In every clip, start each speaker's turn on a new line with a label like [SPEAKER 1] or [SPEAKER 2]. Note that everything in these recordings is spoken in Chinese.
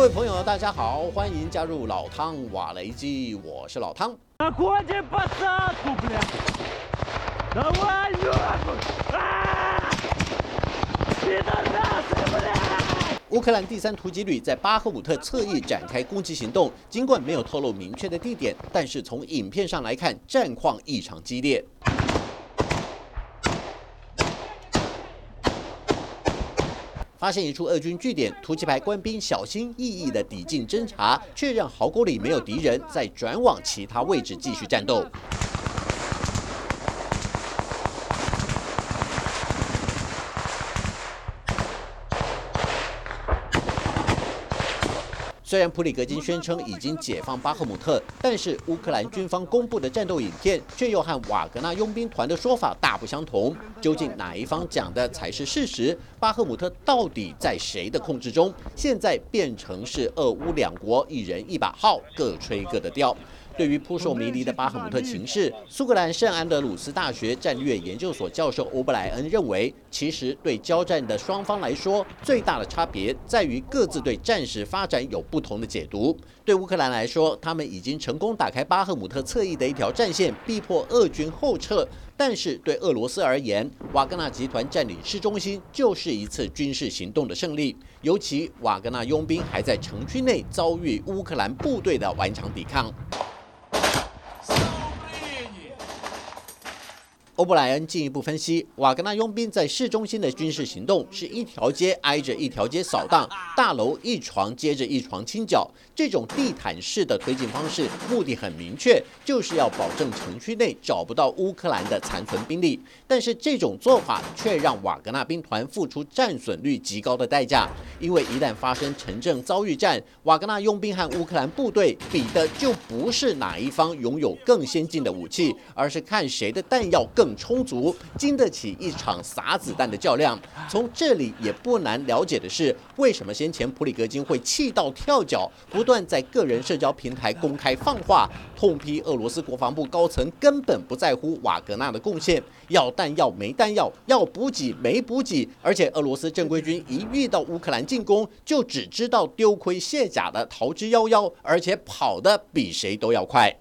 [SPEAKER 1] 各位朋友，大家好，欢迎加入老汤瓦雷基，我是老汤。乌克兰第三突击旅在巴赫姆特侧翼展开攻击行动，尽管没有透露明确的地点，但是从影片上来看，战况异常激烈。发现一处俄军据点，突击排官兵小心翼翼地抵近侦查，确认壕沟里没有敌人，再转往其他位置继续战斗。虽然普里格金宣称已经解放巴赫姆特，但是乌克兰军方公布的战斗影片却又和瓦格纳佣兵团的说法大不相同。究竟哪一方讲的才是事实？巴赫姆特到底在谁的控制中？现在变成是俄乌两国一人一把号，各吹各的调。对于扑朔迷离的巴赫姆特情势，苏格兰圣安德鲁斯大学战略研究所教授欧布莱恩认为，其实对交战的双方来说，最大的差别在于各自对战时发展有不同的解读。对乌克兰来说，他们已经成功打开巴赫姆特侧翼的一条战线，逼迫俄军后撤；但是对俄罗斯而言，瓦格纳集团占领市中心就是一次军事行动的胜利，尤其瓦格纳佣兵还在城区内遭遇乌克兰部队的顽强抵抗。欧布莱恩进一步分析，瓦格纳佣兵在市中心的军事行动是一条街挨着一条街扫荡，大楼一床接着一床清剿。这种地毯式的推进方式，目的很明确，就是要保证城区内找不到乌克兰的残存兵力。但是这种做法却让瓦格纳兵团付出战损率极高的代价，因为一旦发生城镇遭遇战，瓦格纳佣兵和乌克兰部队比的就不是哪一方拥有更先进的武器，而是看谁的弹药更。充足，经得起一场撒子弹的较量。从这里也不难了解的是，为什么先前普里格金会气到跳脚，不断在个人社交平台公开放话，痛批俄罗斯国防部高层根本不在乎瓦格纳的贡献，要弹药没弹药，要补给没补给，而且俄罗斯正规军一遇到乌克兰进攻，就只知道丢盔卸甲的逃之夭夭，而且跑得比谁都要快。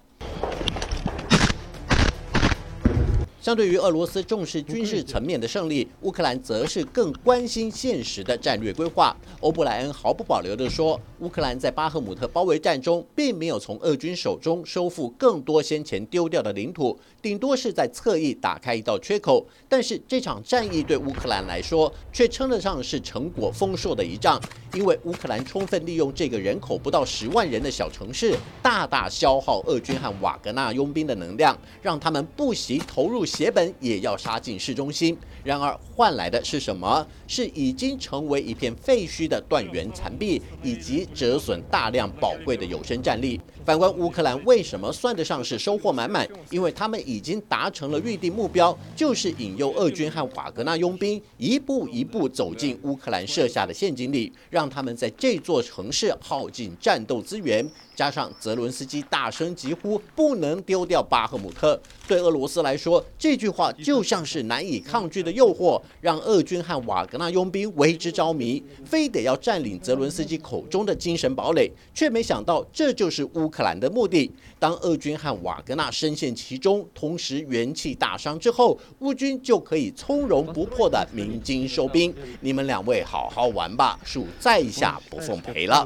[SPEAKER 1] 相对于俄罗斯重视军事层面的胜利，乌克兰则是更关心现实的战略规划。欧布莱恩毫不保留地说，乌克兰在巴赫姆特包围战中，并没有从俄军手中收复更多先前丢掉的领土，顶多是在侧翼打开一道缺口。但是这场战役对乌克兰来说，却称得上是成果丰硕的一仗，因为乌克兰充分利用这个人口不到十万人的小城市，大大消耗俄军和瓦格纳佣兵的能量，让他们不惜投入。血本也要杀进市中心，然而换来的是什么？是已经成为一片废墟的断垣残壁，以及折损大量宝贵的有生战力。反观乌克兰，为什么算得上是收获满满？因为他们已经达成了预定目标，就是引诱俄军和瓦格纳佣兵一步一步走进乌克兰设下的陷阱里，让他们在这座城市耗尽战斗资源。加上泽伦斯基大声疾呼不能丢掉巴赫姆特，对俄罗斯来说，这句话就像是难以抗拒的诱惑，让俄军和瓦格纳佣兵为之着迷，非得要占领泽伦斯基口中的精神堡垒，却没想到这就是乌克兰的目的。当俄军和瓦格纳深陷其中，同时元气大伤之后，乌军就可以从容不迫的鸣金收兵。你们两位好好玩吧，恕在下不奉陪了。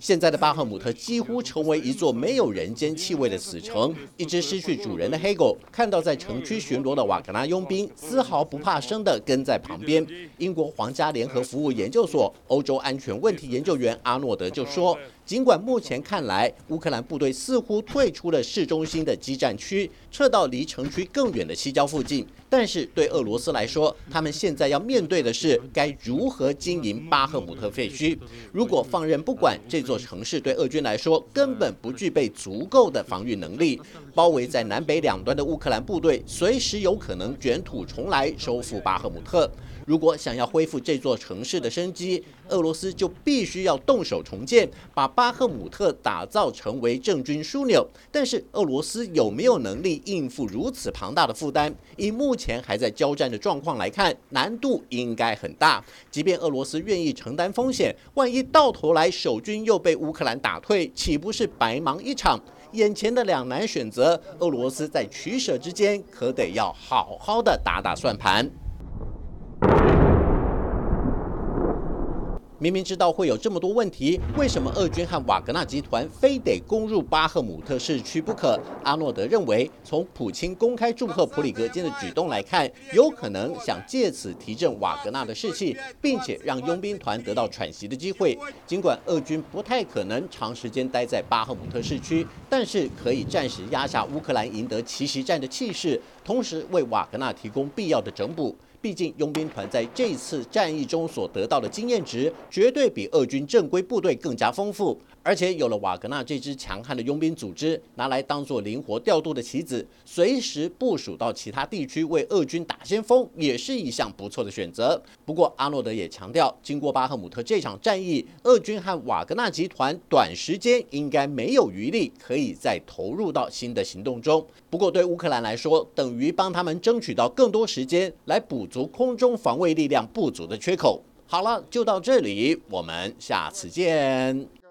[SPEAKER 1] 现在的巴赫姆特几乎成为一座没有人间气味的死城。一只失去主人的黑狗看到在城区巡逻的瓦格纳佣兵，丝毫不怕生的跟在旁边。英国皇家联合服务研究所欧洲安全问题研究员阿诺德就说。尽管目前看来，乌克兰部队似乎退出了市中心的激战区，撤到离城区更远的西郊附近，但是对俄罗斯来说，他们现在要面对的是该如何经营巴赫姆特废墟。如果放任不管，这座城市对俄军来说根本不具备足够的防御能力。包围在南北两端的乌克兰部队随时有可能卷土重来，收复巴赫姆特。如果想要恢复这座城市的生机，俄罗斯就必须要动手重建，把巴赫姆特打造成为政军枢纽。但是，俄罗斯有没有能力应付如此庞大的负担？以目前还在交战的状况来看，难度应该很大。即便俄罗斯愿意承担风险，万一到头来守军又被乌克兰打退，岂不是白忙一场？眼前的两难选择，俄罗斯在取舍之间，可得要好好的打打算盘。明明知道会有这么多问题，为什么俄军和瓦格纳集团非得攻入巴赫姆特市区不可？阿诺德认为，从普京公开祝贺普里格金的举动来看，有可能想借此提振瓦格纳的士气，并且让佣兵团得到喘息的机会。尽管俄军不太可能长时间待在巴赫姆特市区，但是可以暂时压下乌克兰赢得奇袭战的气势，同时为瓦格纳提供必要的整补。毕竟，佣兵团在这次战役中所得到的经验值，绝对比俄军正规部队更加丰富。而且有了瓦格纳这支强悍的佣兵组织，拿来当做灵活调度的棋子，随时部署到其他地区为俄军打先锋，也是一项不错的选择。不过，阿诺德也强调，经过巴赫姆特这场战役，俄军和瓦格纳集团短时间应该没有余力可以再投入到新的行动中。不过，对乌克兰来说，等于帮他们争取到更多时间来补足空中防卫力量不足的缺口。好了，就到这里，我们下次见。